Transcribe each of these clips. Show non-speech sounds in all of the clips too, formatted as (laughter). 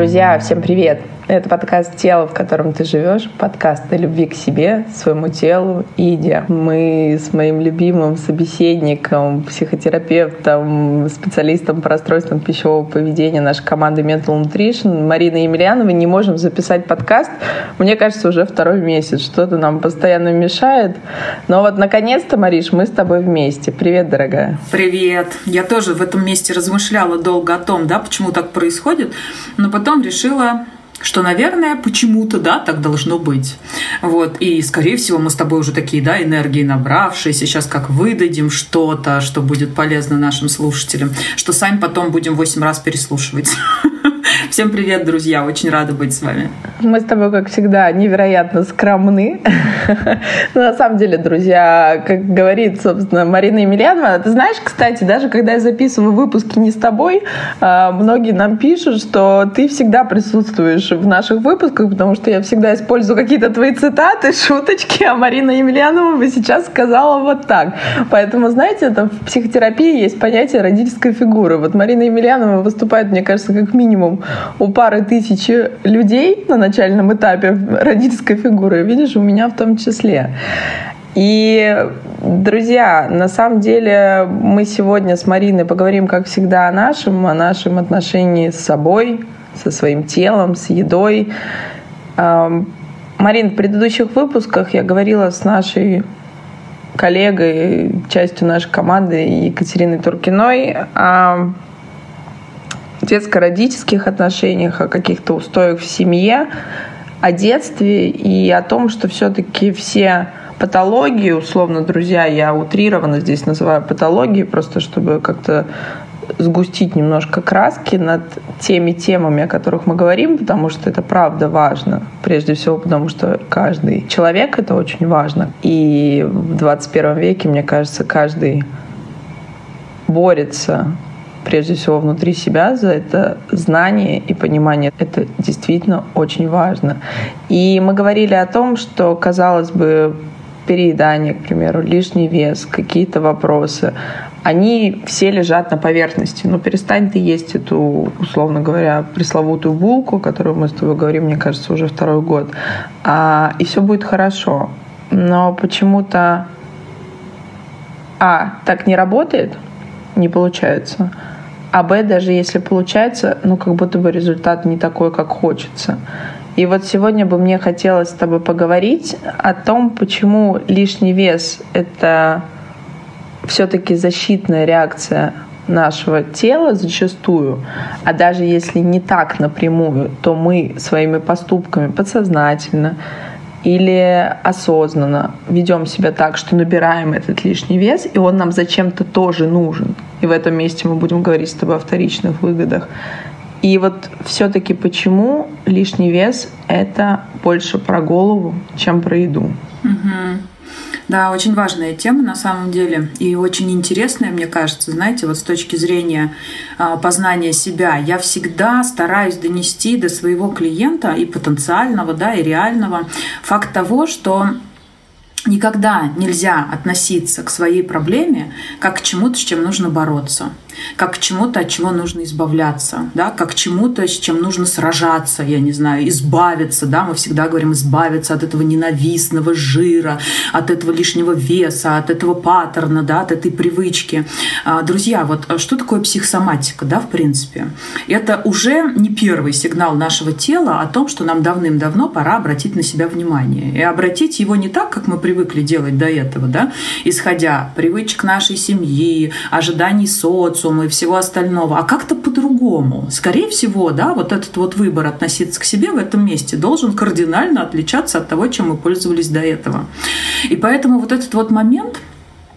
Друзья, всем привет! Это подкаст «Тело, в котором ты живешь», подкаст о любви к себе, своему телу и еде. Мы с моим любимым собеседником, психотерапевтом, специалистом по расстройствам пищевого поведения нашей команды Mental Nutrition Мариной Емельяновой не можем записать подкаст, мне кажется, уже второй месяц. Что-то нам постоянно мешает. Но вот наконец-то, Мариш, мы с тобой вместе. Привет, дорогая. Привет. Я тоже в этом месте размышляла долго о том, да, почему так происходит, но потом решила что, наверное, почему-то, да, так должно быть. Вот. И, скорее всего, мы с тобой уже такие, да, энергии набравшиеся, сейчас как выдадим что-то, что будет полезно нашим слушателям, что сами потом будем восемь раз переслушивать. (laughs) (laughs) Всем привет, друзья! Очень рада быть с вами. Мы с тобой, как всегда, невероятно скромны. (laughs) Но на самом деле, друзья, как говорит, собственно, Марина Емельянова, ты знаешь, кстати, даже когда я записываю выпуски не с тобой, а, многие нам пишут, что ты всегда присутствуешь в наших выпусках, потому что я всегда использую какие-то твои цитаты, (laughs) шуточки, а Марина Емельянова бы сейчас сказала вот так. Поэтому, знаете, это в психотерапии есть понятие родительской фигуры. Вот Марина Емельянова выступает, мне кажется, как минимум у пары тысяч людей на начальном этапе родительской фигуры, видишь, у меня в том числе. И, друзья, на самом деле мы сегодня с Мариной поговорим, как всегда, о нашем, о нашем отношении с собой, со своим телом, с едой. Марин, в предыдущих выпусках я говорила с нашей коллегой, частью нашей команды Екатериной Туркиной о детско-родительских отношениях, о каких-то устоях в семье, о детстве и о том, что все-таки все патологии, условно, друзья, я утрированно здесь называю патологии, просто чтобы как-то сгустить немножко краски над теми темами, о которых мы говорим, потому что это правда важно. Прежде всего, потому что каждый человек — это очень важно. И в 21 веке, мне кажется, каждый борется прежде всего внутри себя за это знание и понимание. Это действительно очень важно. И мы говорили о том, что, казалось бы, переедание, к примеру, лишний вес, какие-то вопросы, они все лежат на поверхности. Но ну, перестань ты есть эту, условно говоря, пресловутую булку, которую мы с тобой говорим, мне кажется, уже второй год, а, и все будет хорошо. Но почему-то а, так не работает, не получается. А Б, даже если получается, ну как будто бы результат не такой, как хочется. И вот сегодня бы мне хотелось с тобой поговорить о том, почему лишний вес — это все-таки защитная реакция нашего тела зачастую, а даже если не так напрямую, то мы своими поступками подсознательно или осознанно ведем себя так, что набираем этот лишний вес, и он нам зачем-то тоже нужен. И в этом месте мы будем говорить с тобой о вторичных выгодах. И вот все-таки почему лишний вес это больше про голову, чем про еду? Угу. Да, очень важная тема на самом деле и очень интересная, мне кажется, знаете, вот с точки зрения а, познания себя. Я всегда стараюсь донести до своего клиента и потенциального, да, и реального факт того, что никогда нельзя относиться к своей проблеме как к чему-то, с чем нужно бороться как к чему-то, от чего нужно избавляться, да, как к чему-то, с чем нужно сражаться, я не знаю, избавиться, да, мы всегда говорим избавиться от этого ненавистного жира, от этого лишнего веса, от этого паттерна, да, от этой привычки. А, друзья, вот а что такое психосоматика, да, в принципе? Это уже не первый сигнал нашего тела о том, что нам давным-давно пора обратить на себя внимание. И обратить его не так, как мы привыкли делать до этого, да, исходя привычек нашей семьи, ожиданий социума, социума и всего остального, а как-то по-другому. Скорее всего, да, вот этот вот выбор относиться к себе в этом месте должен кардинально отличаться от того, чем мы пользовались до этого. И поэтому вот этот вот момент,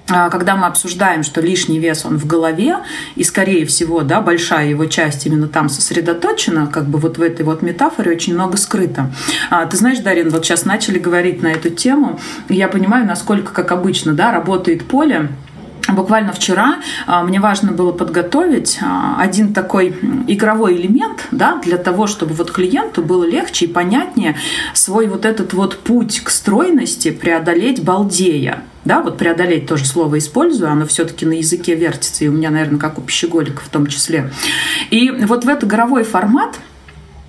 а, когда мы обсуждаем, что лишний вес он в голове, и, скорее всего, да, большая его часть именно там сосредоточена, как бы вот в этой вот метафоре очень много скрыто. А, ты знаешь, Дарин, вот сейчас начали говорить на эту тему, и я понимаю, насколько, как обычно, да, работает поле, Буквально вчера а, мне важно было подготовить а, один такой игровой элемент, да, для того, чтобы вот клиенту было легче и понятнее свой вот этот вот путь к стройности преодолеть балдея. Да, вот преодолеть тоже слово использую, оно все-таки на языке вертится, и у меня, наверное, как у пищеголика в том числе. И вот в этот игровой формат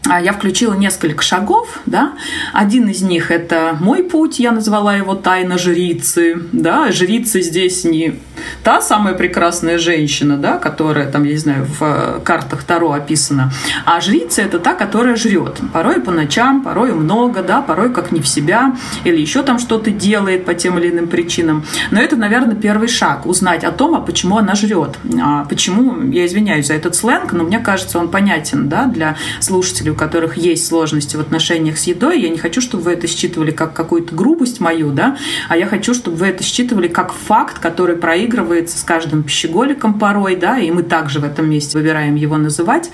я включила несколько шагов, да. Один из них это мой путь, я назвала его тайна жрицы, да. Жрица здесь не та самая прекрасная женщина, да, которая там, я не знаю, в э, картах Таро описана, а жрица это та, которая жрет. Порой по ночам, порой много, да, порой как не в себя, или еще там что-то делает по тем или иным причинам. Но это, наверное, первый шаг, узнать о том, а почему она жрет. А почему, я извиняюсь за этот сленг, но мне кажется, он понятен, да, для слушателей у которых есть сложности в отношениях с едой, я не хочу, чтобы вы это считывали как какую-то грубость мою, да, а я хочу, чтобы вы это считывали как факт, который проигрывается с каждым пищеголиком порой, да, и мы также в этом месте выбираем его называть.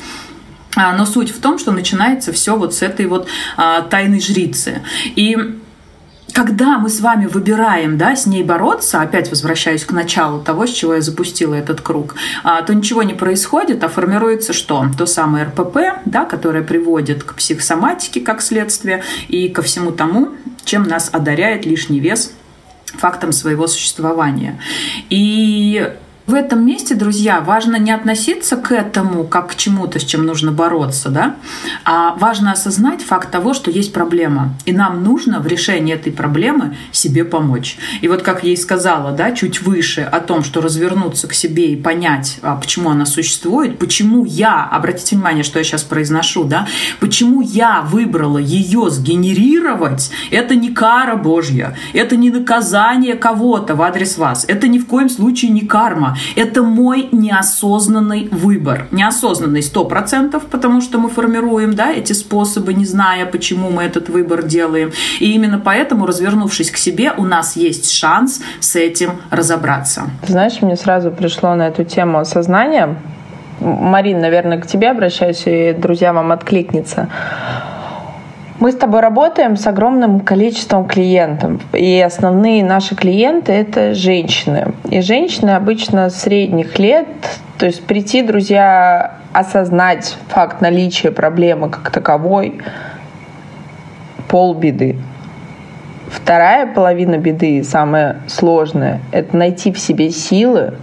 А, но суть в том, что начинается все вот с этой вот а, тайной жрицы. И когда мы с вами выбираем да, с ней бороться, опять возвращаюсь к началу того, с чего я запустила этот круг, а, то ничего не происходит, а формируется что? То самое РПП, да, которое приводит к психосоматике как следствие и ко всему тому, чем нас одаряет лишний вес фактом своего существования. И в этом месте, друзья, важно не относиться к этому как к чему-то, с чем нужно бороться, да, а важно осознать факт того, что есть проблема, и нам нужно в решении этой проблемы себе помочь. И вот как я и сказала, да, чуть выше о том, что развернуться к себе и понять, а почему она существует, почему я, обратите внимание, что я сейчас произношу, да, почему я выбрала ее сгенерировать, это не кара Божья, это не наказание кого-то в адрес вас, это ни в коем случае не карма, это мой неосознанный выбор. Неосознанный сто процентов, потому что мы формируем да, эти способы, не зная, почему мы этот выбор делаем. И именно поэтому, развернувшись к себе, у нас есть шанс с этим разобраться. Знаешь, мне сразу пришло на эту тему осознание. Марин, наверное, к тебе обращаюсь, и друзья вам откликнется. Мы с тобой работаем с огромным количеством клиентов. И основные наши клиенты — это женщины. И женщины обычно средних лет. То есть прийти, друзья, осознать факт наличия проблемы как таковой — полбеды. Вторая половина беды, самая сложная, это найти в себе силы,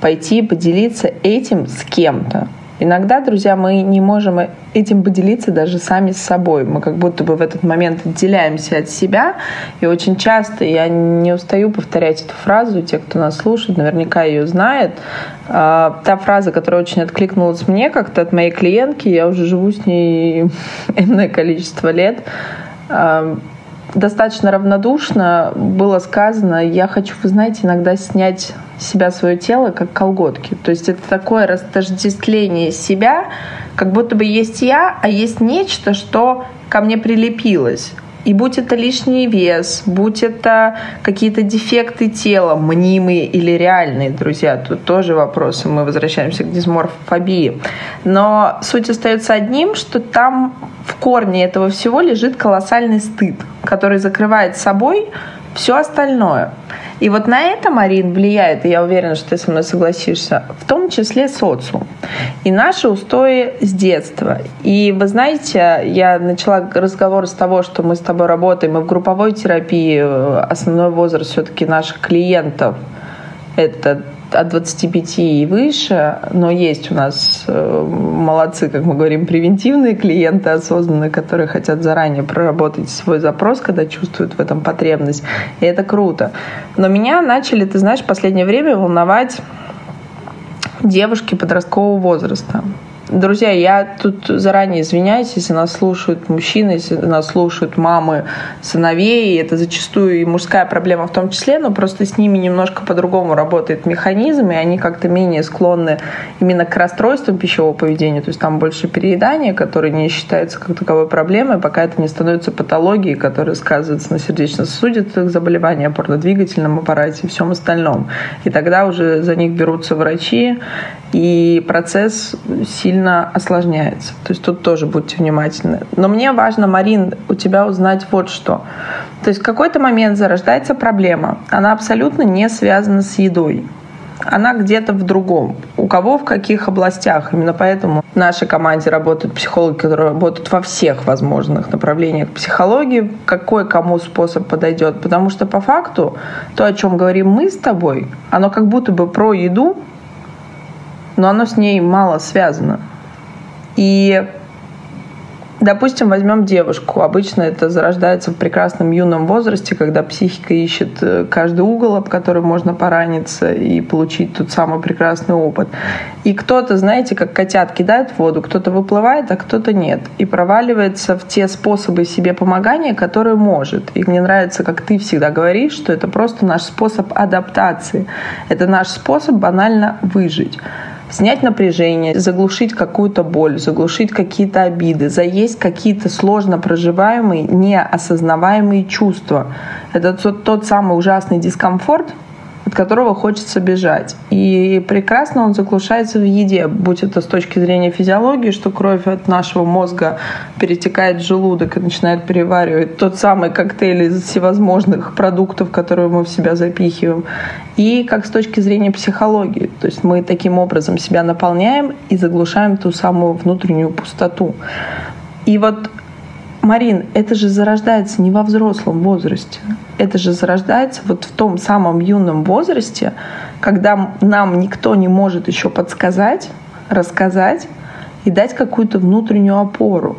пойти поделиться этим с кем-то. Иногда, друзья, мы не можем этим поделиться даже сами с собой. Мы как будто бы в этот момент отделяемся от себя. И очень часто, я не устаю повторять эту фразу, те, кто нас слушает, наверняка ее знает. А, та фраза, которая очень откликнулась мне как-то от моей клиентки, я уже живу с ней (laughs) энное количество лет а, достаточно равнодушно было сказано, я хочу, вы знаете, иногда снять себя, свое тело, как колготки. То есть это такое растождествление себя, как будто бы есть я, а есть нечто, что ко мне прилепилось. И будь это лишний вес, будь это какие-то дефекты тела, мнимые или реальные, друзья, тут тоже вопросы, мы возвращаемся к дисморфобии. Но суть остается одним, что там в корне этого всего лежит колоссальный стыд, который закрывает собой все остальное. И вот на это, Марин, влияет, и я уверена, что ты со мной согласишься, в том числе социум. И наши устои с детства. И вы знаете, я начала разговор с того, что мы с тобой работаем и в групповой терапии. Основной возраст все-таки наших клиентов – это от 25 и выше, но есть у нас э, молодцы, как мы говорим, превентивные клиенты осознанные, которые хотят заранее проработать свой запрос, когда чувствуют в этом потребность. И это круто. Но меня начали, ты знаешь, в последнее время волновать девушки подросткового возраста. Друзья, я тут заранее извиняюсь, если нас слушают мужчины, если нас слушают мамы сыновей. Это зачастую и мужская проблема в том числе, но просто с ними немножко по-другому работает механизм, и они как-то менее склонны именно к расстройствам пищевого поведения. То есть там больше переедания, которое не считается как таковой проблемой, пока это не становится патологией, которая сказывается на сердечно-сосудистых заболеваниях, опорно-двигательном аппарате и всем остальном. И тогда уже за них берутся врачи, и процесс сильно осложняется. То есть тут тоже будьте внимательны. Но мне важно, Марин, у тебя узнать вот что. То есть в какой-то момент зарождается проблема. Она абсолютно не связана с едой. Она где-то в другом. У кого в каких областях. Именно поэтому в нашей команде работают психологи, которые работают во всех возможных направлениях психологии. Какой кому способ подойдет. Потому что по факту то, о чем говорим мы с тобой, оно как будто бы про еду, но оно с ней мало связано. И Допустим, возьмем девушку. Обычно это зарождается в прекрасном юном возрасте, когда психика ищет э, каждый угол, об который можно пораниться и получить тот самый прекрасный опыт. И кто-то, знаете, как котят кидает в воду, кто-то выплывает, а кто-то нет. И проваливается в те способы себе помогания, которые может. И мне нравится, как ты всегда говоришь, что это просто наш способ адаптации. Это наш способ банально выжить снять напряжение, заглушить какую-то боль, заглушить какие-то обиды, заесть какие-то сложно проживаемые, неосознаваемые чувства. Это тот, тот самый ужасный дискомфорт, от которого хочется бежать. И прекрасно он заглушается в еде, будь это с точки зрения физиологии, что кровь от нашего мозга перетекает в желудок и начинает переваривать тот самый коктейль из всевозможных продуктов, которые мы в себя запихиваем. И как с точки зрения психологии. То есть мы таким образом себя наполняем и заглушаем ту самую внутреннюю пустоту. И вот Марин, это же зарождается не во взрослом возрасте. Это же зарождается вот в том самом юном возрасте, когда нам никто не может еще подсказать, рассказать и дать какую-то внутреннюю опору.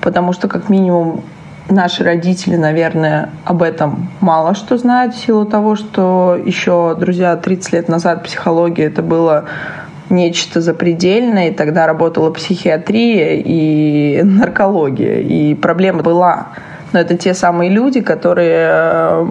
Потому что, как минимум, наши родители, наверное, об этом мало что знают в силу того, что еще, друзья, 30 лет назад психология это было нечто запредельное, и тогда работала психиатрия и наркология, и проблема была. Но это те самые люди, которые э,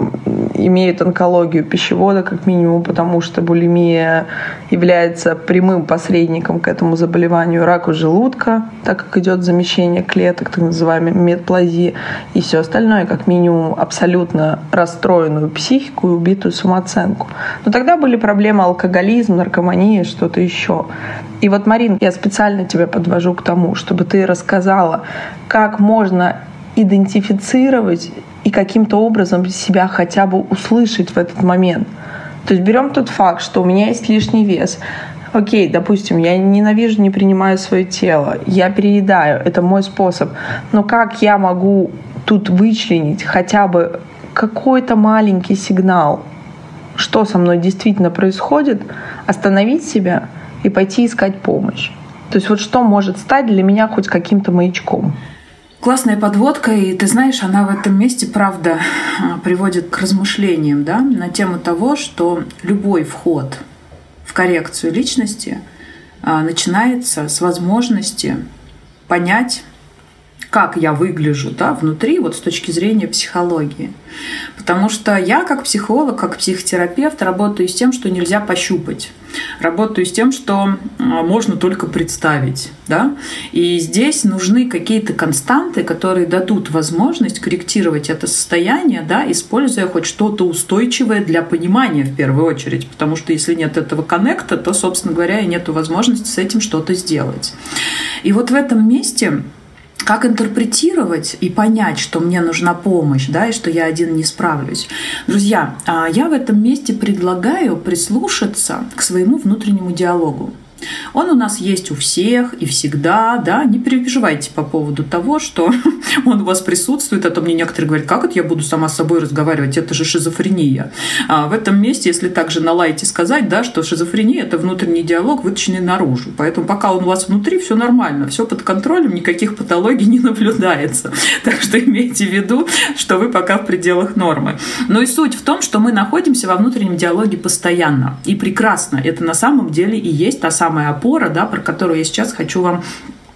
имеют онкологию пищевода, как минимум, потому что булимия является прямым посредником к этому заболеванию раку желудка, так как идет замещение клеток, так называемой медплазии, и все остальное, как минимум, абсолютно расстроенную психику и убитую самооценку. Но тогда были проблемы алкоголизм, наркомания, что-то еще. И вот, Марин, я специально тебя подвожу к тому, чтобы ты рассказала, как можно идентифицировать и каким-то образом себя хотя бы услышать в этот момент. То есть берем тот факт, что у меня есть лишний вес. Окей, допустим, я ненавижу, не принимаю свое тело, я переедаю, это мой способ. Но как я могу тут вычленить хотя бы какой-то маленький сигнал, что со мной действительно происходит, остановить себя и пойти искать помощь? То есть вот что может стать для меня хоть каким-то маячком? Классная подводка, и ты знаешь, она в этом месте, правда, а, приводит к размышлениям да, на тему того, что любой вход в коррекцию личности а, начинается с возможности понять, как я выгляжу да, внутри, вот с точки зрения психологии. Потому что я как психолог, как психотерапевт работаю с тем, что нельзя пощупать. Работаю с тем, что а, можно только представить. Да? И здесь нужны какие-то константы, которые дадут возможность корректировать это состояние, да, используя хоть что-то устойчивое для понимания в первую очередь. Потому что если нет этого коннекта, то, собственно говоря, и нет возможности с этим что-то сделать. И вот в этом месте как интерпретировать и понять, что мне нужна помощь, да, и что я один не справлюсь. Друзья, а, я в этом месте предлагаю прислушаться к своему внутреннему диалогу. Он у нас есть у всех и всегда, да, не переживайте по поводу того, что (laughs) он у вас присутствует, а то мне некоторые говорят, как это я буду сама с собой разговаривать, это же шизофрения. А в этом месте, если также на лайте сказать, да, что шизофрения – это внутренний диалог, вытащенный наружу. Поэтому пока он у вас внутри, все нормально, все под контролем, никаких патологий не наблюдается. (laughs) Так что имейте в виду, что вы пока в пределах нормы. Но и суть в том, что мы находимся во внутреннем диалоге постоянно. И прекрасно. Это на самом деле и есть та самая самая опора, да, про которую я сейчас хочу вам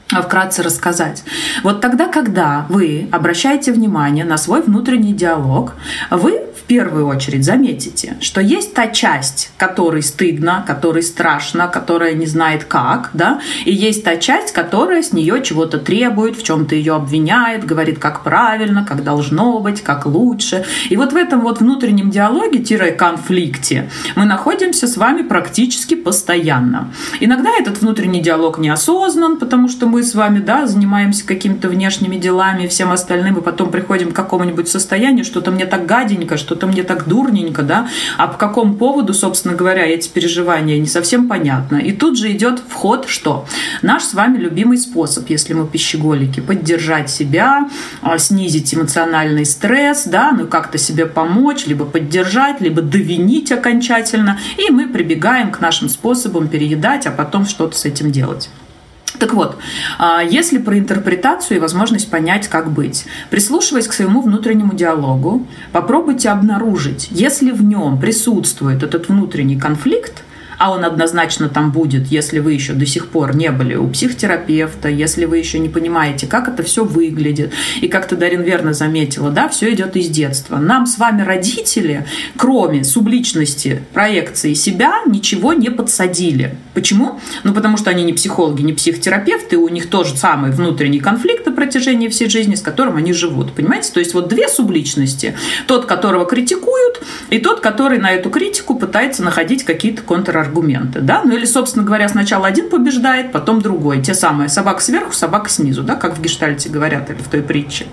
вкратце рассказать. Вот тогда, когда вы обращаете внимание на свой внутренний диалог, вы первую очередь заметите, что есть та часть, которой стыдно, которой страшно, которая не знает как, да, и есть та часть, которая с нее чего-то требует, в чем-то ее обвиняет, говорит, как правильно, как должно быть, как лучше. И вот в этом вот внутреннем диалоге-конфликте мы находимся с вами практически постоянно. Иногда этот внутренний диалог неосознан, потому что мы с вами, да, занимаемся какими-то внешними делами всем остальным, и потом приходим к какому-нибудь состоянию, что-то мне так гаденько, что что-то мне так дурненько, да, а по какому поводу, собственно говоря, эти переживания, не совсем понятно. И тут же идет вход что? Наш с вами любимый способ, если мы пищеголики, поддержать себя, а, снизить эмоциональный стресс, да, ну как-то себе помочь, либо поддержать, либо довинить окончательно, и мы прибегаем к нашим способам переедать, а потом что-то с этим делать. Так вот, а, если про интерпретацию и возможность понять, как быть, прислушиваясь к своему внутреннему диалогу, попробуйте обнаружить, если в нем присутствует этот внутренний конфликт, а он однозначно там будет, если вы еще до сих пор не были у психотерапевта, если вы еще не понимаете, как это все выглядит. И как то Дарин верно заметила, да, все идет из детства. Нам с вами родители, кроме субличности, проекции себя, ничего не подсадили. Почему? Ну, потому что они не психологи, не психотерапевты, у них тоже самый внутренний конфликт на протяжении всей жизни, с которым они живут. Понимаете? То есть вот две субличности. Тот, которого критикуют, и тот, который на эту критику пытается находить какие-то контраргументы аргументы, да, ну или, собственно говоря, сначала один побеждает, потом другой, те самые собака сверху, собака снизу, да, как в гештальте говорят или в той притче.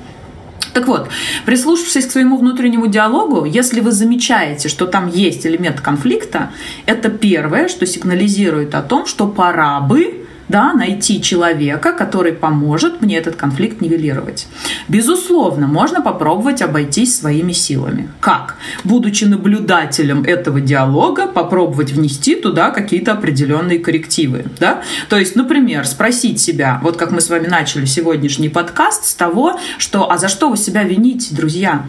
Так вот, прислушавшись к своему внутреннему диалогу, если вы замечаете, что там есть элемент конфликта, это первое, что сигнализирует о том, что пора бы да, найти человека, который поможет мне этот конфликт нивелировать. Безусловно, можно попробовать обойтись своими силами. Как? Будучи наблюдателем этого диалога, попробовать внести туда какие-то определенные коррективы. Да? То есть, например, спросить себя, вот как мы с вами начали сегодняшний подкаст, с того, что «а за что вы себя вините, друзья?»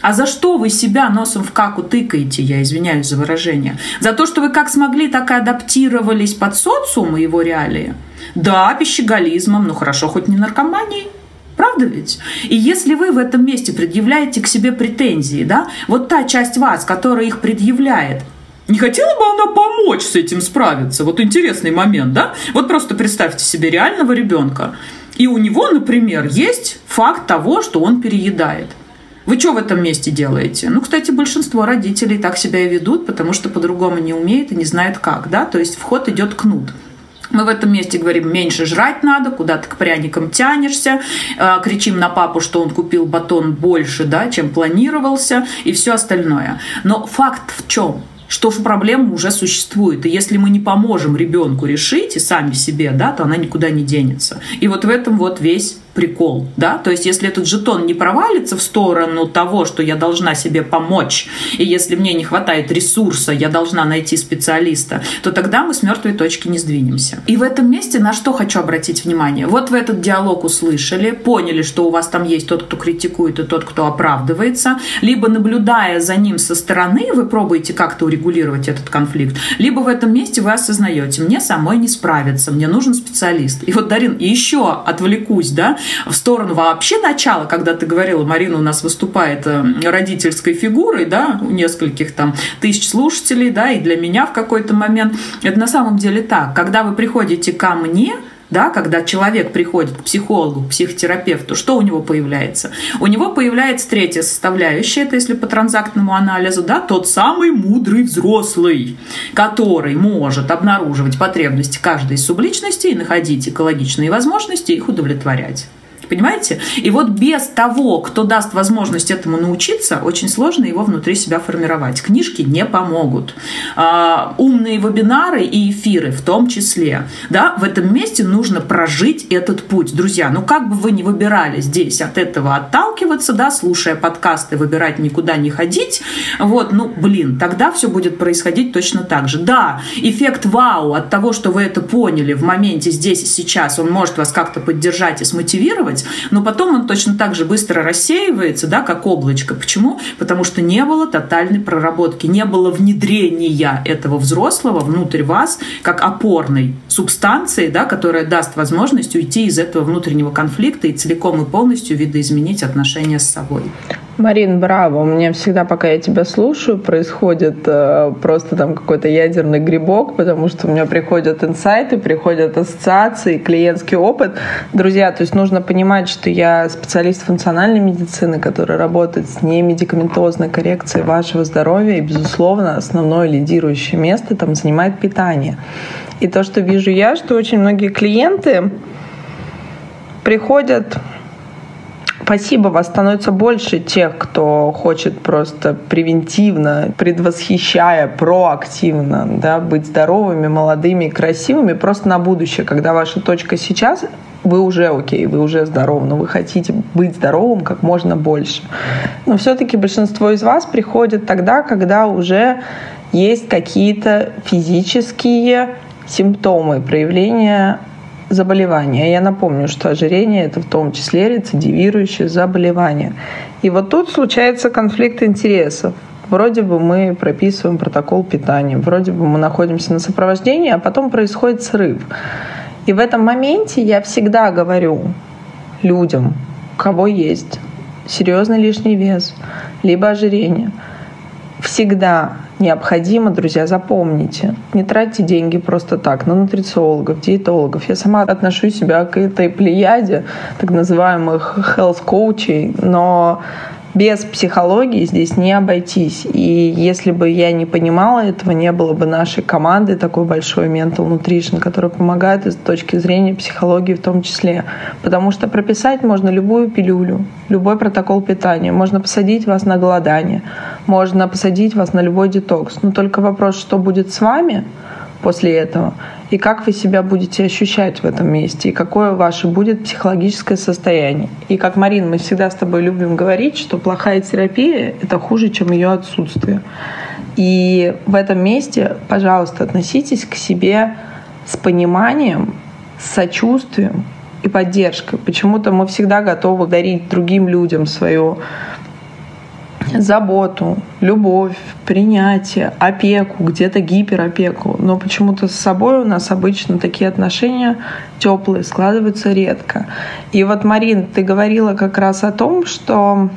А за что вы себя носом в каку тыкаете, я извиняюсь за выражение? За то, что вы как смогли, так и адаптировались под социум и его реалии? Да, пищеголизмом, ну хорошо, хоть не наркоманией. Правда ведь? И если вы в этом месте предъявляете к себе претензии, да, вот та часть вас, которая их предъявляет, не хотела бы она помочь с этим справиться? Вот интересный момент, да? Вот просто представьте себе реального ребенка. И у него, например, есть факт того, что он переедает. Вы что в этом месте делаете? Ну, кстати, большинство родителей так себя и ведут, потому что по-другому не умеют и не знают как, да? То есть вход идет кнут. Мы в этом месте говорим, меньше жрать надо, куда ты к пряникам тянешься, э, кричим на папу, что он купил батон больше, да, чем планировался, и все остальное. Но факт в чем? что проблема уже существует. И если мы не поможем ребенку решить и сами себе, да, то она никуда не денется. И вот в этом вот весь прикол, да, то есть если этот жетон не провалится в сторону того, что я должна себе помочь, и если мне не хватает ресурса, я должна найти специалиста, то тогда мы с мертвой точки не сдвинемся. И в этом месте на что хочу обратить внимание? Вот вы этот диалог услышали, поняли, что у вас там есть тот, кто критикует, и тот, кто оправдывается, либо наблюдая за ним со стороны, вы пробуете как-то урегулировать этот конфликт, либо в этом месте вы осознаете, мне самой не справиться, мне нужен специалист. И вот, Дарин, еще отвлекусь, да, в сторону вообще начала, когда ты говорила, Марина у нас выступает э, родительской фигурой, да, у нескольких там тысяч слушателей, да, и для меня в какой-то момент. Это на самом деле так. Когда вы приходите ко мне, да, когда человек приходит к психологу, к психотерапевту, что у него появляется? У него появляется третья составляющая, это если по транзактному анализу, да, тот самый мудрый взрослый, который может обнаруживать потребности каждой из субличностей находить экологичные возможности их удовлетворять понимаете? И вот без того, кто даст возможность этому научиться, очень сложно его внутри себя формировать. Книжки не помогут. А, умные вебинары и эфиры в том числе. Да, в этом месте нужно прожить этот путь. Друзья, ну как бы вы ни выбирали здесь от этого отталкиваться, да, слушая подкасты, выбирать никуда не ходить, вот, ну, блин, тогда все будет происходить точно так же. Да, эффект вау от того, что вы это поняли в моменте здесь и сейчас, он может вас как-то поддержать и смотивировать, делать, но потом он точно так же быстро рассеивается, да, как облачко. Почему? Потому что не было тотальной проработки, не было внедрения этого взрослого внутрь вас как опорной субстанции, да, которая даст возможность уйти из этого внутреннего конфликта и целиком и полностью видоизменить отношения с собой. Марин, браво. У меня всегда, пока я тебя слушаю, происходит э, просто там какой-то ядерный грибок, потому что у меня приходят инсайты, приходят ассоциации, клиентский опыт. Друзья, то есть нужно понимать, что я специалист функциональной медицины, который работает с немедикаментозной коррекцией вашего здоровья, и, безусловно, основное лидирующее место там занимает питание. И то, что вижу я, что очень многие клиенты приходят Спасибо, вас становится больше тех, кто хочет просто превентивно, предвосхищая, проактивно да, быть здоровыми, молодыми, красивыми, просто на будущее, когда ваша точка сейчас вы уже окей, вы уже здоровы, но вы хотите быть здоровым как можно больше. Но все-таки большинство из вас приходит тогда, когда уже есть какие-то физические симптомы, проявления заболевания. Я напомню, что ожирение – это в том числе рецидивирующее заболевание. И вот тут случается конфликт интересов. Вроде бы мы прописываем протокол питания, вроде бы мы находимся на сопровождении, а потом происходит срыв. И в этом моменте я всегда говорю людям, у кого есть серьезный лишний вес, либо ожирение, всегда необходимо, друзья, запомните, не тратьте деньги просто так на нутрициологов, диетологов. Я сама отношу себя к этой плеяде так называемых health коучей, но без психологии здесь не обойтись. И если бы я не понимала этого, не было бы нашей команды такой большой Mental Nutrition, которая помогает с точки зрения психологии в том числе. Потому что прописать можно любую пилюлю, любой протокол питания. Можно посадить вас на голодание, можно посадить вас на любой детокс. Но только вопрос, что будет с вами после этого и как вы себя будете ощущать в этом месте, и какое ваше будет психологическое состояние. И как, Марин, мы всегда с тобой любим говорить, что плохая терапия — это хуже, чем ее отсутствие. И в этом месте, пожалуйста, относитесь к себе с пониманием, с сочувствием и поддержкой. Почему-то мы всегда готовы дарить другим людям свою заботу, любовь, принятие, опеку, где-то гиперопеку. Но почему-то с собой у нас обычно такие отношения теплые складываются редко. И вот, Марин, ты говорила как раз о том, что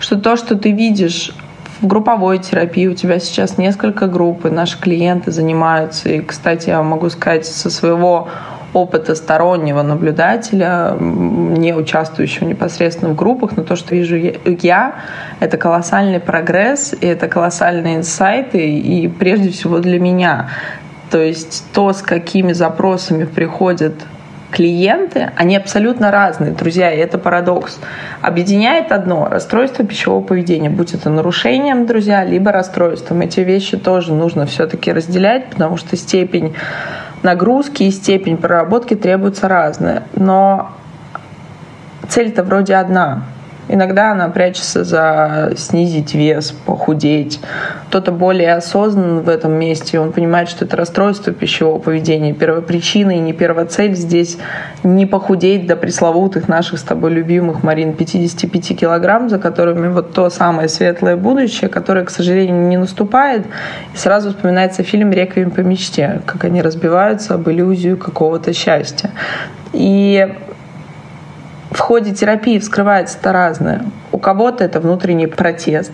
что то, что ты видишь в групповой терапии, у тебя сейчас несколько групп, и наши клиенты занимаются. И, кстати, я могу сказать со своего опыта стороннего наблюдателя, не участвующего непосредственно в группах, но то, что вижу я, это колоссальный прогресс, и это колоссальные инсайты, и прежде всего для меня. То есть то, с какими запросами приходят клиенты, они абсолютно разные, друзья, и это парадокс. Объединяет одно — расстройство пищевого поведения, будь это нарушением, друзья, либо расстройством. Эти вещи тоже нужно все-таки разделять, потому что степень нагрузки и степень проработки требуется разная. Но цель-то вроде одна. Иногда она прячется за снизить вес, похудеть. Кто-то более осознан в этом месте, он понимает, что это расстройство пищевого поведения. Первопричина и не первоцель здесь не похудеть до пресловутых наших с тобой любимых, Марин, 55 килограмм, за которыми вот то самое светлое будущее, которое, к сожалению, не наступает. И сразу вспоминается фильм «Реквием по мечте», как они разбиваются об иллюзию какого-то счастья. И в ходе терапии вскрывается это разное. У кого-то это внутренний протест,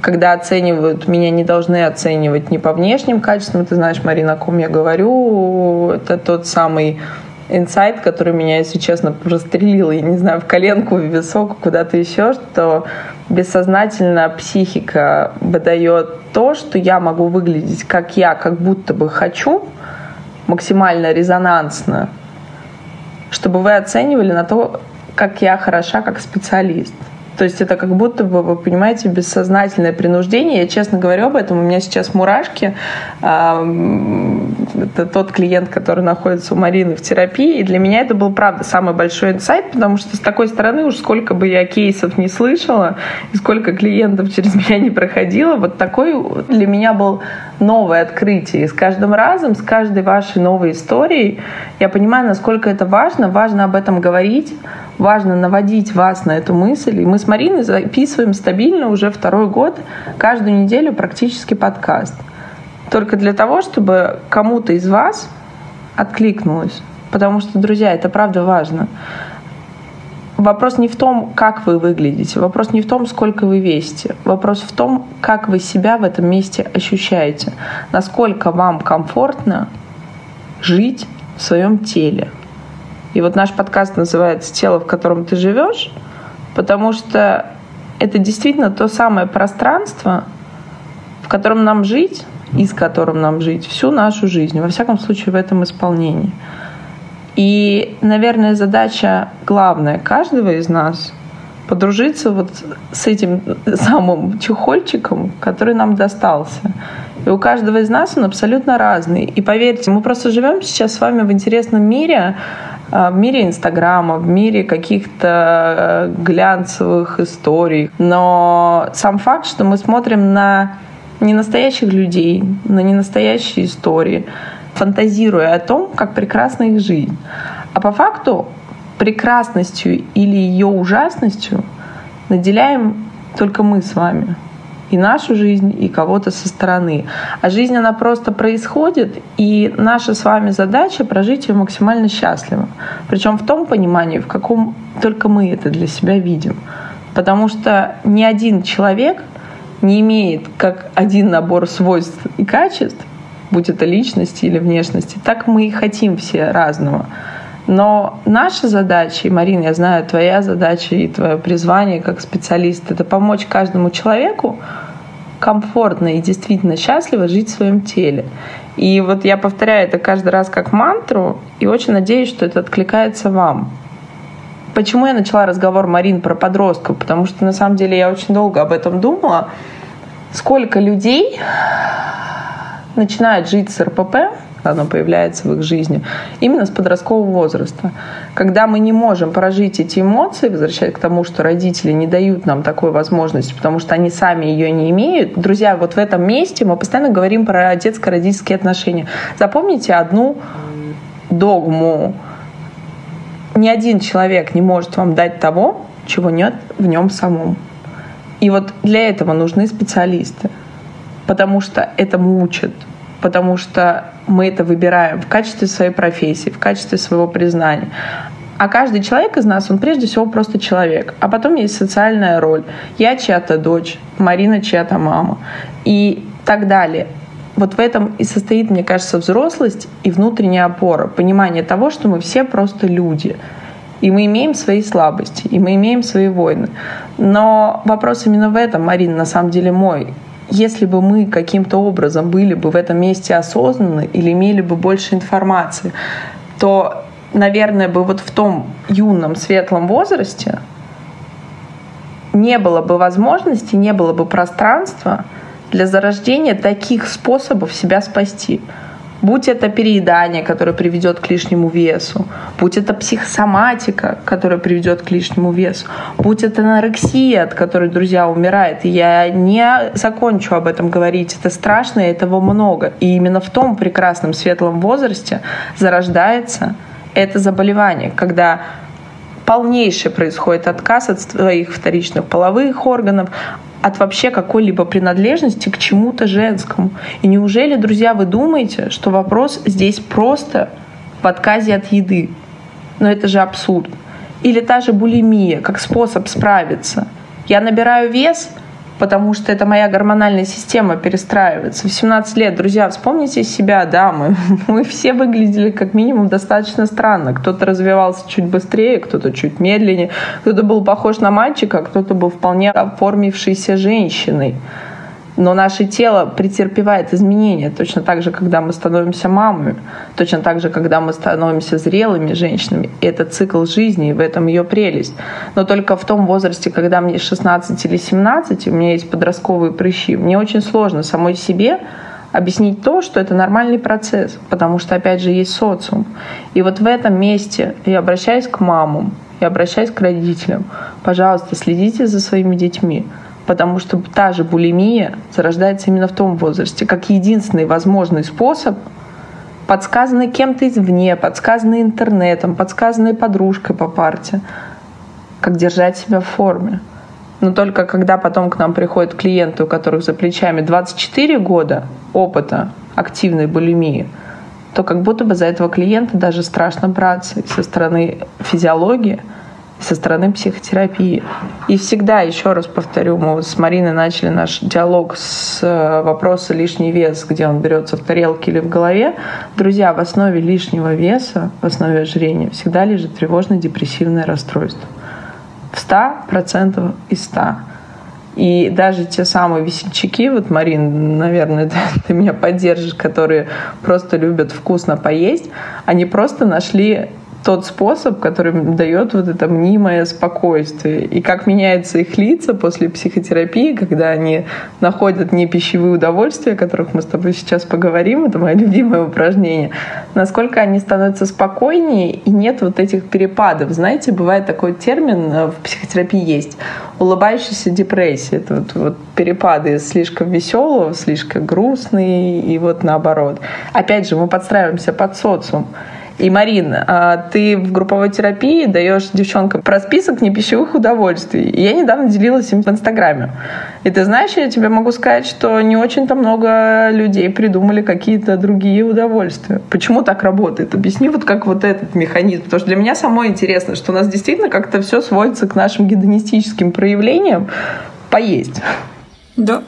когда оценивают, меня не должны оценивать не по внешним качествам, ты знаешь, Марина, о ком я говорю, это тот самый инсайт, который меня, если честно, прострелил, я не знаю, в коленку, в висок, куда-то еще, что бессознательно психика выдает то, что я могу выглядеть как я, как будто бы хочу, максимально резонансно, чтобы вы оценивали на то, как я хороша как специалист. То есть это как будто бы, вы понимаете, бессознательное принуждение. Я честно говорю об этом, у меня сейчас мурашки. Это тот клиент, который находится у Марины в терапии. И для меня это был, правда, самый большой инсайт, потому что с такой стороны уж сколько бы я кейсов не слышала, и сколько клиентов через (laughs) меня не проходило, вот такой для меня был новое открытие. И с каждым разом, с каждой вашей новой историей я понимаю, насколько это важно. Важно об этом говорить, важно наводить вас на эту мысль. И мы с Мариной записываем стабильно уже второй год, каждую неделю практически подкаст. Только для того, чтобы кому-то из вас откликнулось. Потому что, друзья, это правда важно. Вопрос не в том, как вы выглядите, вопрос не в том, сколько вы весите, вопрос в том, как вы себя в этом месте ощущаете, насколько вам комфортно жить в своем теле – и вот наш подкаст называется «Тело, в котором ты живешь», потому что это действительно то самое пространство, в котором нам жить и с которым нам жить всю нашу жизнь, во всяком случае в этом исполнении. И, наверное, задача главная каждого из нас подружиться вот с этим самым чехольчиком, который нам достался. И у каждого из нас он абсолютно разный. И поверьте, мы просто живем сейчас с вами в интересном мире, в мире Инстаграма, в мире каких-то э, глянцевых историй. Но сам факт, что мы смотрим на не настоящих людей, на не настоящие истории, фантазируя о том, как прекрасна их жизнь. А по факту прекрасностью или ее ужасностью наделяем только мы с вами. И нашу жизнь, и кого-то со стороны. А жизнь, она просто происходит, и наша с вами задача прожить ее максимально счастливо. Причем в том понимании, в каком только мы это для себя видим. Потому что ни один человек не имеет как один набор свойств и качеств, будь это личности или внешности, так мы и хотим все разного. Но наша задача, и, Марина, я знаю, твоя задача и твое призвание как специалист, это помочь каждому человеку комфортно и действительно счастливо жить в своем теле. И вот я повторяю это каждый раз как мантру, и очень надеюсь, что это откликается вам. Почему я начала разговор, Марин, про подростков? Потому что на самом деле я очень долго об этом думала. Сколько людей начинают жить с РПП, оно появляется в их жизни, именно с подросткового возраста. Когда мы не можем прожить эти эмоции, возвращаясь к тому, что родители не дают нам такой возможности, потому что они сами ее не имеют. Друзья, вот в этом месте мы постоянно говорим про детско-родительские отношения. Запомните одну догму. Ни один человек не может вам дать того, чего нет в нем самом. И вот для этого нужны специалисты, потому что этому учат, потому что мы это выбираем в качестве своей профессии, в качестве своего признания. А каждый человек из нас, он прежде всего просто человек. А потом есть социальная роль. Я чья-то дочь, Марина чья-то мама. И так далее. Вот в этом и состоит, мне кажется, взрослость и внутренняя опора. Понимание того, что мы все просто люди. И мы имеем свои слабости, и мы имеем свои войны. Но вопрос именно в этом, Марина, на самом деле мой если бы мы каким-то образом были бы в этом месте осознаны или имели бы больше информации, то, наверное, бы вот в том юном светлом возрасте не было бы возможности, не было бы пространства для зарождения таких способов себя спасти. Будь это переедание, которое приведет к лишнему весу, будь это психосоматика, которая приведет к лишнему весу, будь это анорексия, от которой, друзья, умирает. Я не закончу об этом говорить. Это страшно, и этого много. И именно в том прекрасном светлом возрасте зарождается это заболевание, когда полнейший происходит отказ от своих вторичных половых органов, от вообще какой-либо принадлежности к чему-то женскому. И неужели, друзья, вы думаете, что вопрос здесь просто в отказе от еды? Но это же абсурд. Или та же булимия, как способ справиться. Я набираю вес, потому что это моя гормональная система перестраивается. В 17 лет, друзья, вспомните себя, да, мы, (laughs) мы все выглядели как минимум достаточно странно. Кто-то развивался чуть быстрее, кто-то чуть медленнее, кто-то был похож на мальчика, а кто-то был вполне оформившейся женщиной но наше тело претерпевает изменения точно так же, когда мы становимся мамами, точно так же, когда мы становимся зрелыми женщинами. И это цикл жизни, и в этом ее прелесть. Но только в том возрасте, когда мне 16 или 17, у меня есть подростковые прыщи, мне очень сложно самой себе объяснить то, что это нормальный процесс, потому что, опять же, есть социум. И вот в этом месте я обращаюсь к мамам, я обращаюсь к родителям. Пожалуйста, следите за своими детьми потому что та же булимия зарождается именно в том возрасте, как единственный возможный способ, подсказанный кем-то извне, подсказанный интернетом, подсказанный подружкой по парте, как держать себя в форме. Но только когда потом к нам приходят клиенты, у которых за плечами 24 года опыта активной булимии, то как будто бы за этого клиента даже страшно браться со стороны физиологии – со стороны психотерапии. И всегда, еще раз повторю, мы вот с Мариной начали наш диалог с э, вопроса лишний вес, где он берется в тарелке или в голове. Друзья, в основе лишнего веса, в основе ожирения всегда лежит тревожно-депрессивное расстройство. В 100% из 100. И даже те самые весельчаки, вот, Марин, наверное, (laughs) ты, ты меня поддержишь, которые просто любят вкусно поесть, они просто нашли тот способ, который дает вот это мнимое спокойствие. И как меняются их лица после психотерапии, когда они находят не пищевые удовольствия, о которых мы с тобой сейчас поговорим, это мое любимое упражнение, насколько они становятся спокойнее и нет вот этих перепадов. Знаете, бывает такой термин э, в психотерапии есть улыбающаяся депрессия. Это вот, вот перепады слишком веселого, слишком грустный и вот наоборот. Опять же, мы подстраиваемся под социум. И, Марин, а, ты в групповой терапии даешь девчонкам про список непищевых удовольствий. И я недавно делилась им в Инстаграме. И ты знаешь, я тебе могу сказать, что не очень-то много людей придумали какие-то другие удовольствия. Почему так работает? Объясни вот как вот этот механизм. Потому что для меня самое интересно, что у нас действительно как-то все сводится к нашим гедонистическим проявлениям поесть. Да,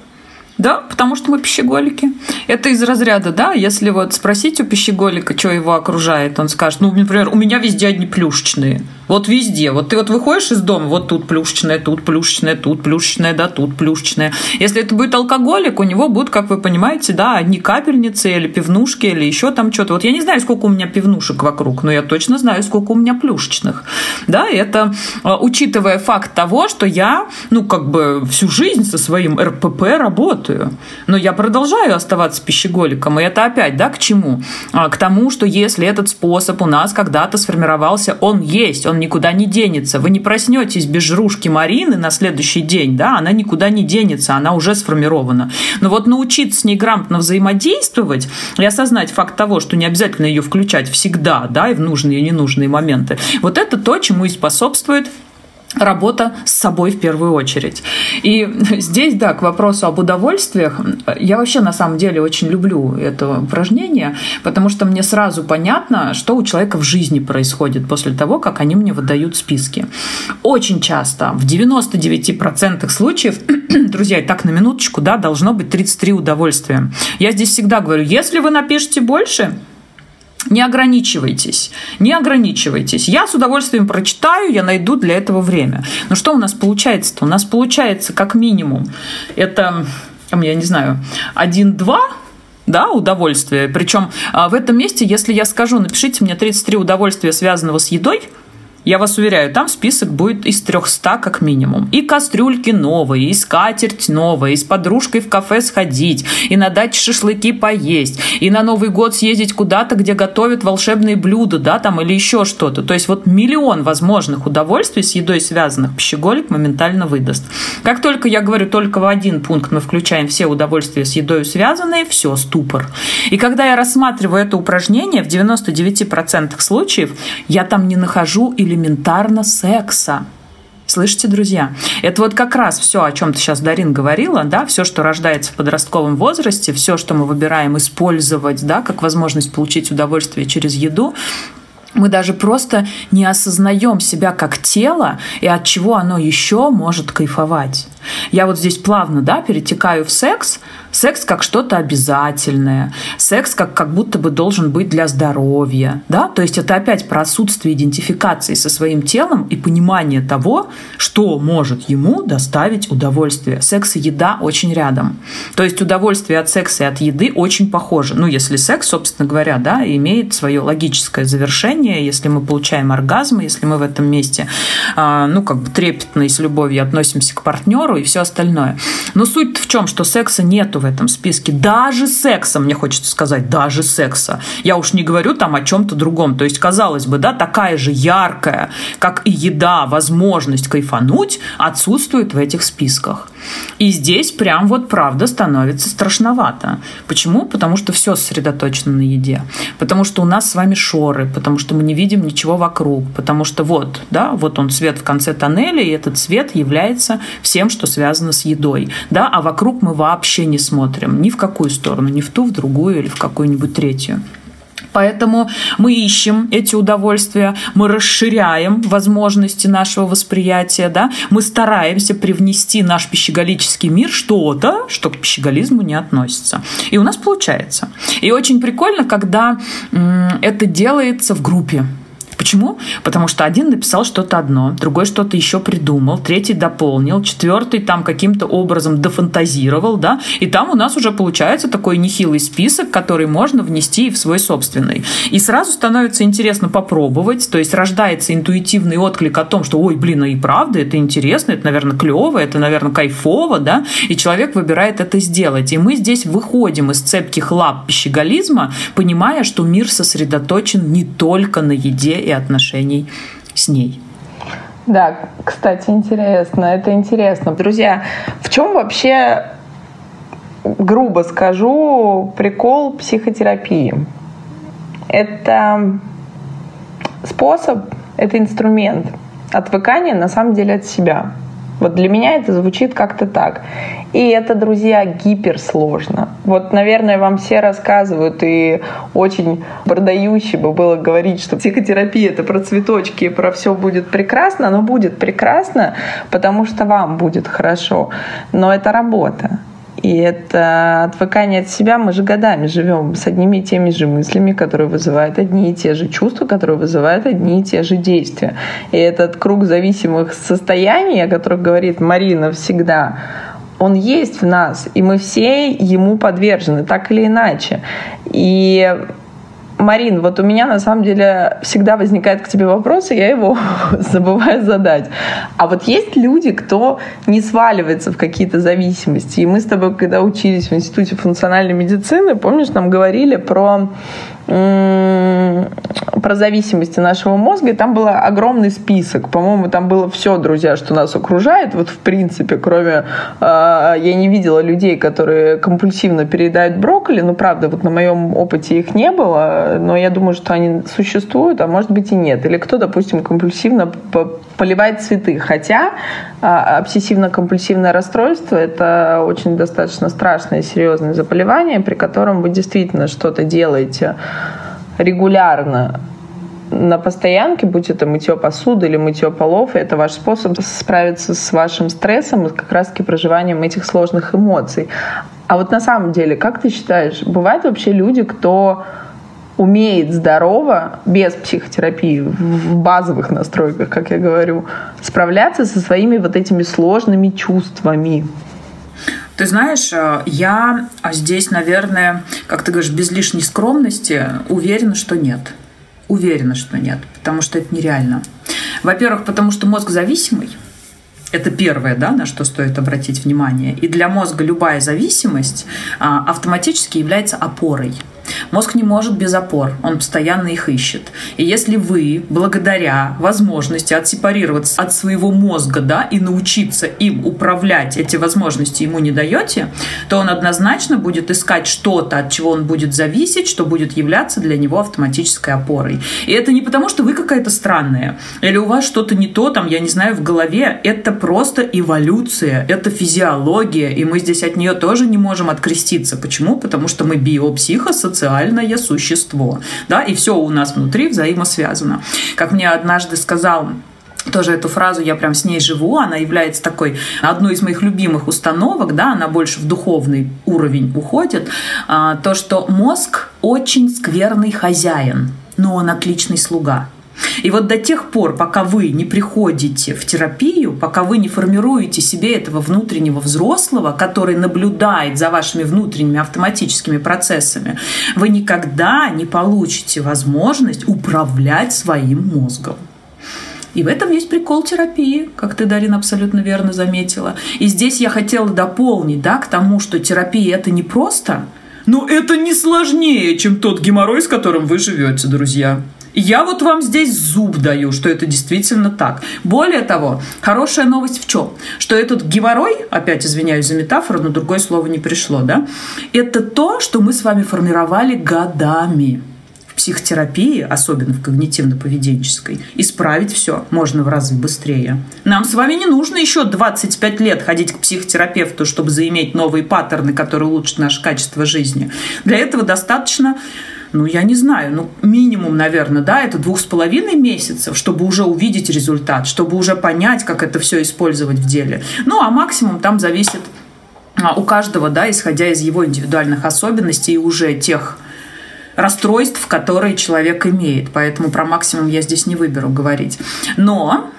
да, потому что мы пищеголики. Это из разряда, да, если вот спросить у пищеголика, что его окружает, он скажет, ну, например, у меня везде одни плюшечные. Вот везде. Вот ты вот выходишь из дома, вот тут плюшечная, тут плюшечная, тут плюшечная, да, тут плюшечная. Если это будет алкоголик, у него будут, как вы понимаете, да, одни капельницы или пивнушки, или еще там что-то. Вот я не знаю, сколько у меня пивнушек вокруг, но я точно знаю, сколько у меня плюшечных. Да, это а, учитывая факт того, что я, ну, как бы всю жизнь со своим РПП работаю. Но я продолжаю оставаться пищеголиком. И это опять, да, к чему? А, к тому, что если этот способ у нас когда-то сформировался, он есть, он никуда не денется. Вы не проснетесь без жрушки Марины на следующий день, да, она никуда не денется, она уже сформирована. Но вот научиться с ней грамотно взаимодействовать и осознать факт того, что не обязательно ее включать всегда, да, и в нужные и ненужные моменты, вот это то, чему и способствует работа с собой в первую очередь. И (laughs) здесь, да, к вопросу об удовольствиях, я вообще на самом деле очень люблю это упражнение, потому что мне сразу понятно, что у человека в жизни происходит после того, как они мне выдают списки. Очень часто, в 99% случаев, (clears throat) друзья, и так на минуточку, да, должно быть 33 удовольствия. Я здесь всегда говорю, если вы напишете больше, не ограничивайтесь, не ограничивайтесь. Я с удовольствием прочитаю, я найду для этого время. Но что у нас получается-то? У нас получается как минимум это, я не знаю, один-два да, удовольствия. Причем а, в этом месте, если я скажу, напишите мне 33 удовольствия, связанного с едой, я вас уверяю, там список будет из 300 как минимум. И кастрюльки новые, и скатерть новая, и с подружкой в кафе сходить, и на даче шашлыки поесть, и на Новый год съездить куда-то, где готовят волшебные блюда, да, там, или еще что-то. То есть вот миллион возможных удовольствий с едой связанных пищеголик моментально выдаст. Как только я говорю только в один пункт мы включаем все удовольствия с едой связанные, все, ступор. И когда я рассматриваю это упражнение, в 99% случаев я там не нахожу или элементарно секса. Слышите, друзья? Это вот как раз все, о чем ты сейчас, Дарин, говорила, да, все, что рождается в подростковом возрасте, все, что мы выбираем использовать, да, как возможность получить удовольствие через еду, мы даже просто не осознаем себя как тело и от чего оно еще может кайфовать. Я вот здесь плавно да, перетекаю в секс, Секс как что-то обязательное, секс как, как будто бы должен быть для здоровья. Да? То есть это опять про отсутствие идентификации со своим телом и понимание того, что может ему доставить удовольствие. Секс и еда очень рядом. То есть удовольствие от секса и от еды очень похожи. Ну, если секс, собственно говоря, да, имеет свое логическое завершение, если мы получаем оргазм, если мы в этом месте, а, ну, как бы трепетно и с любовью относимся к партнеру и все остальное. Но суть в чем, что секса нету в этом списке. Даже секса, мне хочется сказать, даже секса. Я уж не говорю там о чем-то другом. То есть, казалось бы, да, такая же яркая, как и еда, возможность кайфануть отсутствует в этих списках. И здесь прям вот правда становится страшновато. Почему? Потому что все сосредоточено на еде. Потому что у нас с вами шоры, потому что мы не видим ничего вокруг, потому что вот, да, вот он свет в конце тоннеля, и этот свет является всем, что связано с едой. Да, а вокруг мы вообще не смотрим ни в какую сторону, ни в ту, в другую или в какую-нибудь третью. Поэтому мы ищем эти удовольствия, мы расширяем возможности нашего восприятия, да? мы стараемся привнести наш пищеголический мир что-то, что к пищеголизму не относится. И у нас получается. И очень прикольно, когда это делается в группе. Почему? Потому что один написал что-то одно, другой что-то еще придумал, третий дополнил, четвертый там каким-то образом дофантазировал, да, и там у нас уже получается такой нехилый список, который можно внести в свой собственный. И сразу становится интересно попробовать, то есть рождается интуитивный отклик о том, что, ой, блин, а и правда, это интересно, это, наверное, клево, это, наверное, кайфово, да, и человек выбирает это сделать. И мы здесь выходим из цепких лап пищеголизма, понимая, что мир сосредоточен не только на еде и отношений с ней. Да, кстати, интересно, это интересно. Друзья, в чем вообще, грубо скажу, прикол психотерапии? Это способ, это инструмент отвыкания на самом деле от себя. Вот для меня это звучит как-то так. И это, друзья, гиперсложно. Вот, наверное, вам все рассказывают, и очень продающе бы было говорить, что психотерапия — это про цветочки, и про все будет прекрасно, но будет прекрасно, потому что вам будет хорошо. Но это работа. И это отвыкание от себя. Мы же годами живем с одними и теми же мыслями, которые вызывают одни и те же чувства, которые вызывают одни и те же действия. И этот круг зависимых состояний, о которых говорит Марина всегда, он есть в нас, и мы все ему подвержены, так или иначе. И Марин, вот у меня на самом деле всегда возникает к тебе вопрос, и я его (laughs) забываю задать. А вот есть люди, кто не сваливается в какие-то зависимости. И мы с тобой, когда учились в Институте функциональной медицины, помнишь, нам говорили про про зависимости нашего мозга, и там был огромный список. По-моему, там было все, друзья, что нас окружает. Вот в принципе, кроме... Э, я не видела людей, которые компульсивно переедают брокколи. Ну, правда, вот на моем опыте их не было, но я думаю, что они существуют, а может быть и нет. Или кто, допустим, компульсивно поливает цветы. Хотя э, обсессивно-компульсивное расстройство — это очень достаточно страшное, серьезное заболевание, при котором вы действительно что-то делаете регулярно на постоянке, будь это мытье посуды или мытье полов, это ваш способ справиться с вашим стрессом и как раз-таки проживанием этих сложных эмоций. А вот на самом деле, как ты считаешь, бывают вообще люди, кто умеет здорово, без психотерапии, в базовых настройках, как я говорю, справляться со своими вот этими сложными чувствами? Ты знаешь, э, я здесь, наверное, как ты говоришь, без лишней скромности уверена, что нет. Уверена, что нет, потому что это нереально. Во-первых, потому что мозг зависимый. Это первое, да, на что стоит обратить внимание. И для мозга любая зависимость а, автоматически является опорой. Мозг не может без опор, он постоянно их ищет. И если вы, благодаря возможности отсепарироваться от своего мозга, да, и научиться им управлять, эти возможности ему не даете, то он однозначно будет искать что-то, от чего он будет зависеть, что будет являться для него автоматической опорой. И это не потому, что вы какая-то странная, или у вас что-то не то, там, я не знаю, в голове. Это просто эволюция, это физиология, и мы здесь от нее тоже не можем откреститься. Почему? Потому что мы биопсихосоциальные социальное существо. Да, и все у нас внутри взаимосвязано. Как мне однажды сказал тоже эту фразу я прям с ней живу, она является такой одной из моих любимых установок, да, она больше в духовный уровень уходит, а, то, что мозг очень скверный хозяин, но он отличный слуга. И вот до тех пор, пока вы не приходите в терапию, пока вы не формируете себе этого внутреннего взрослого, который наблюдает за вашими внутренними автоматическими процессами, вы никогда не получите возможность управлять своим мозгом. И в этом есть прикол терапии, как ты, Дарина, абсолютно верно заметила. И здесь я хотела дополнить да, к тому, что терапия это не просто, но это не сложнее, чем тот геморрой, с которым вы живете, друзья. Я вот вам здесь зуб даю, что это действительно так. Более того, хорошая новость в чем? Что этот геморрой, опять извиняюсь за метафору, но другое слово не пришло, да? Это то, что мы с вами формировали годами. В психотерапии, особенно в когнитивно-поведенческой, исправить все можно в разы быстрее. Нам с вами не нужно еще 25 лет ходить к психотерапевту, чтобы заиметь новые паттерны, которые улучшат наше качество жизни. Для этого достаточно ну, я не знаю, ну, минимум, наверное, да, это двух с половиной месяцев, чтобы уже увидеть результат, чтобы уже понять, как это все использовать в деле. Ну, а максимум там зависит а, у каждого, да, исходя из его индивидуальных особенностей и уже тех расстройств, которые человек имеет. Поэтому про максимум я здесь не выберу говорить. Но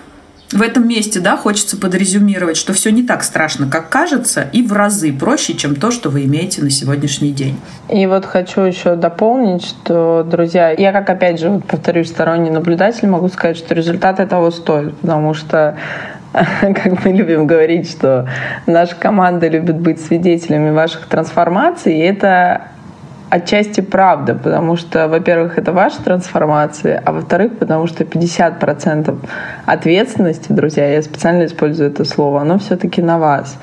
в этом месте, да, хочется подрезюмировать, что все не так страшно, как кажется, и в разы проще, чем то, что вы имеете на сегодняшний день. И вот хочу еще дополнить, что, друзья, я как, опять же, вот повторюсь, сторонний наблюдатель, могу сказать, что результаты того стоят, потому что (laughs) как мы любим говорить, что наша команда любит быть свидетелями ваших трансформаций, и это отчасти правда, потому что, во-первых, это ваша трансформация, а во-вторых, потому что 50% ответственности, друзья, я специально использую это слово, оно все-таки на вас.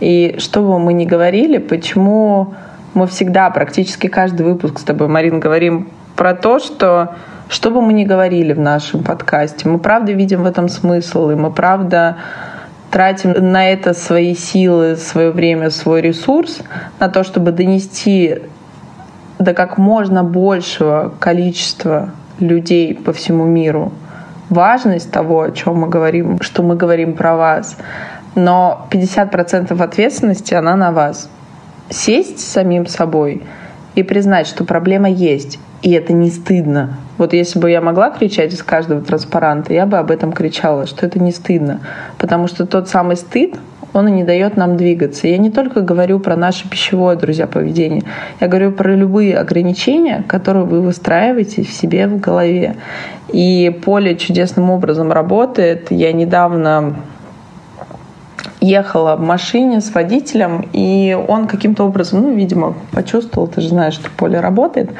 И что бы мы ни говорили, почему мы всегда, практически каждый выпуск с тобой, Марин, говорим про то, что что бы мы ни говорили в нашем подкасте, мы правда видим в этом смысл, и мы правда тратим на это свои силы, свое время, свой ресурс, на то, чтобы донести до как можно большего количества людей по всему миру важность того, о чем мы говорим, что мы говорим про вас. Но 50% ответственности, она на вас. Сесть самим собой и признать, что проблема есть, и это не стыдно. Вот если бы я могла кричать из каждого транспаранта, я бы об этом кричала, что это не стыдно. Потому что тот самый стыд, он и не дает нам двигаться. Я не только говорю про наше пищевое, друзья, поведение. Я говорю про любые ограничения, которые вы выстраиваете в себе в голове. И поле чудесным образом работает. Я недавно ехала в машине с водителем, и он каким-то образом, ну, видимо, почувствовал, ты же знаешь, что поле работает.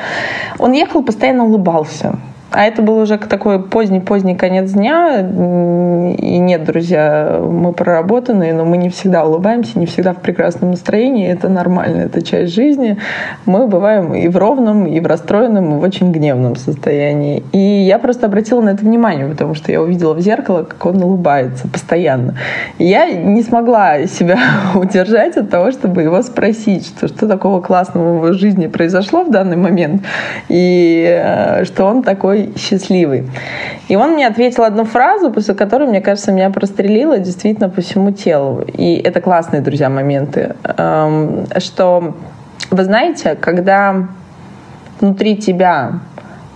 Он ехал, постоянно улыбался. А это был уже такой поздний-поздний конец дня. И нет, друзья, мы проработанные, но мы не всегда улыбаемся, не всегда в прекрасном настроении. Это нормально, это часть жизни. Мы бываем и в ровном, и в расстроенном, и в очень гневном состоянии. И я просто обратила на это внимание, потому что я увидела в зеркало, как он улыбается постоянно. И я не смогла себя (laughs) удержать от того, чтобы его спросить, что, что такого классного в его жизни произошло в данный момент, и э, что он такой счастливый. И он мне ответил одну фразу, после которой, мне кажется, меня прострелило действительно по всему телу. И это классные, друзья, моменты. Эм, что, вы знаете, когда внутри тебя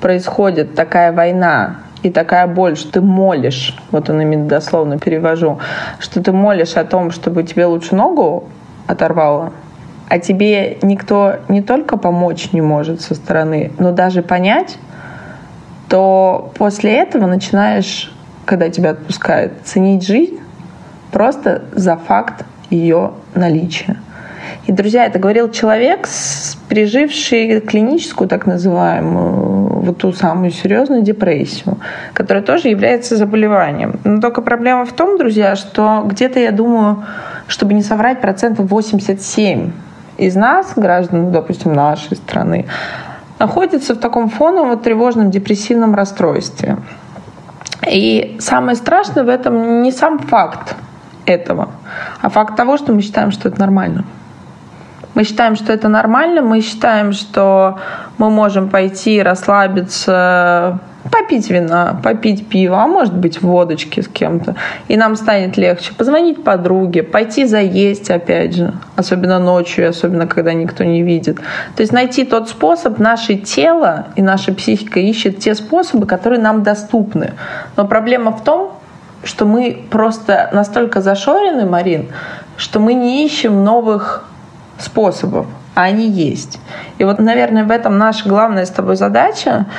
происходит такая война, и такая боль, что ты молишь, вот он именно дословно перевожу, что ты молишь о том, чтобы тебе лучше ногу оторвало, а тебе никто не только помочь не может со стороны, но даже понять, то после этого начинаешь, когда тебя отпускают, ценить жизнь просто за факт ее наличия. И, друзья, это говорил человек, переживший клиническую, так называемую, вот ту самую серьезную депрессию, которая тоже является заболеванием. Но только проблема в том, друзья, что где-то, я думаю, чтобы не соврать, процентов 87 из нас, граждан, допустим, нашей страны, находится в таком фоновом тревожном депрессивном расстройстве. И самое страшное в этом не сам факт этого, а факт того, что мы считаем, что это нормально. Мы считаем, что это нормально, мы считаем, что мы можем пойти расслабиться попить вина, попить пиво, а может быть водочки с кем-то, и нам станет легче. Позвонить подруге, пойти заесть, опять же, особенно ночью, особенно когда никто не видит. То есть найти тот способ, наше тело и наша психика ищет те способы, которые нам доступны. Но проблема в том, что мы просто настолько зашорены, Марин, что мы не ищем новых способов а они есть. И вот, наверное, в этом наша главная с тобой задача —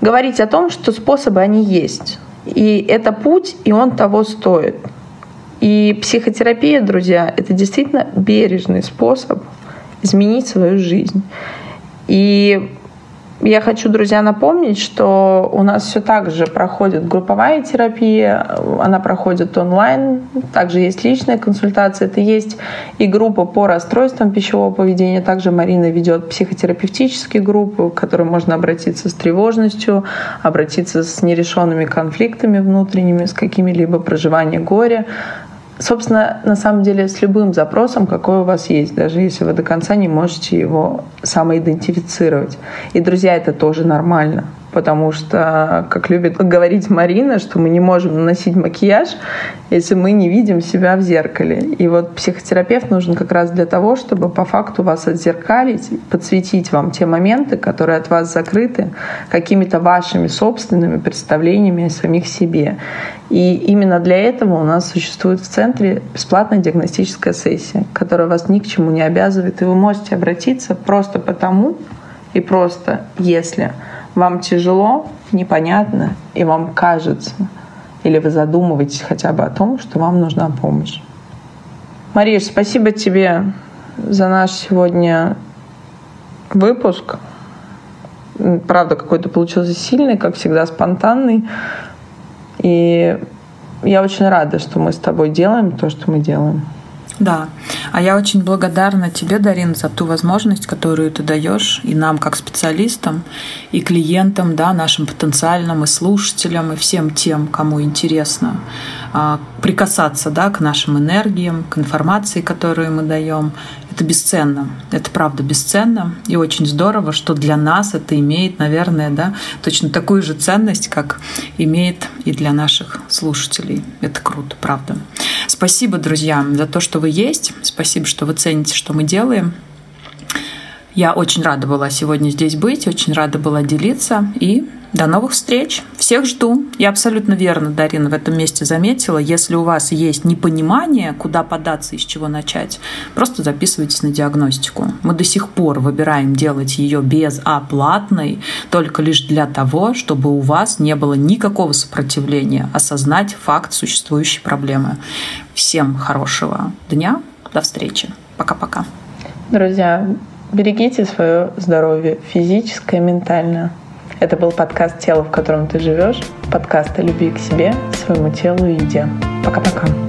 говорить о том, что способы, они есть. И это путь, и он того стоит. И психотерапия, друзья, это действительно бережный способ изменить свою жизнь. И я хочу, друзья, напомнить, что у нас все так же проходит групповая терапия, она проходит онлайн, также есть личная консультация, это есть и группа по расстройствам пищевого поведения, также Марина ведет психотерапевтические группы, к которым можно обратиться с тревожностью, обратиться с нерешенными конфликтами внутренними, с какими-либо проживанием горя, собственно, на самом деле с любым запросом, какой у вас есть, даже если вы до конца не можете его самоидентифицировать. И, друзья, это тоже нормально, потому что, как любит говорить Марина, что мы не можем наносить макияж, если мы не видим себя в зеркале. И вот психотерапевт нужен как раз для того, чтобы по факту вас отзеркалить, подсветить вам те моменты, которые от вас закрыты какими-то вашими собственными представлениями о самих себе. И именно для этого у нас существует в центре бесплатная диагностическая сессия, которая вас ни к чему не обязывает, и вы можете обратиться просто потому и просто если вам тяжело, непонятно, и вам кажется, или вы задумываетесь хотя бы о том, что вам нужна помощь. Мариш, спасибо тебе за наш сегодня выпуск. Правда, какой-то получился сильный, как всегда, спонтанный. И я очень рада, что мы с тобой делаем то, что мы делаем. Да. А я очень благодарна тебе, Дарин, за ту возможность, которую ты даешь и нам, как специалистам, и клиентам, да, нашим потенциальным, и слушателям, и всем тем, кому интересно а, прикасаться да, к нашим энергиям, к информации, которую мы даем. Это бесценно. Это правда бесценно. И очень здорово, что для нас это имеет, наверное, да, точно такую же ценность, как имеет и для наших слушателей. Это круто, правда. Спасибо, друзья, за то, что вы есть. Спасибо, что вы цените, что мы делаем. Я очень рада была сегодня здесь быть, очень рада была делиться. И до новых встреч. Всех жду. Я абсолютно верно, Дарина, в этом месте заметила. Если у вас есть непонимание, куда податься и с чего начать, просто записывайтесь на диагностику. Мы до сих пор выбираем делать ее безоплатной, только лишь для того, чтобы у вас не было никакого сопротивления осознать факт существующей проблемы. Всем хорошего дня. До встречи. Пока-пока. Друзья, берегите свое здоровье физическое ментальное. Это был подкаст «Тело, в котором ты живешь», подкаст о любви к себе, своему телу и еде. Пока-пока.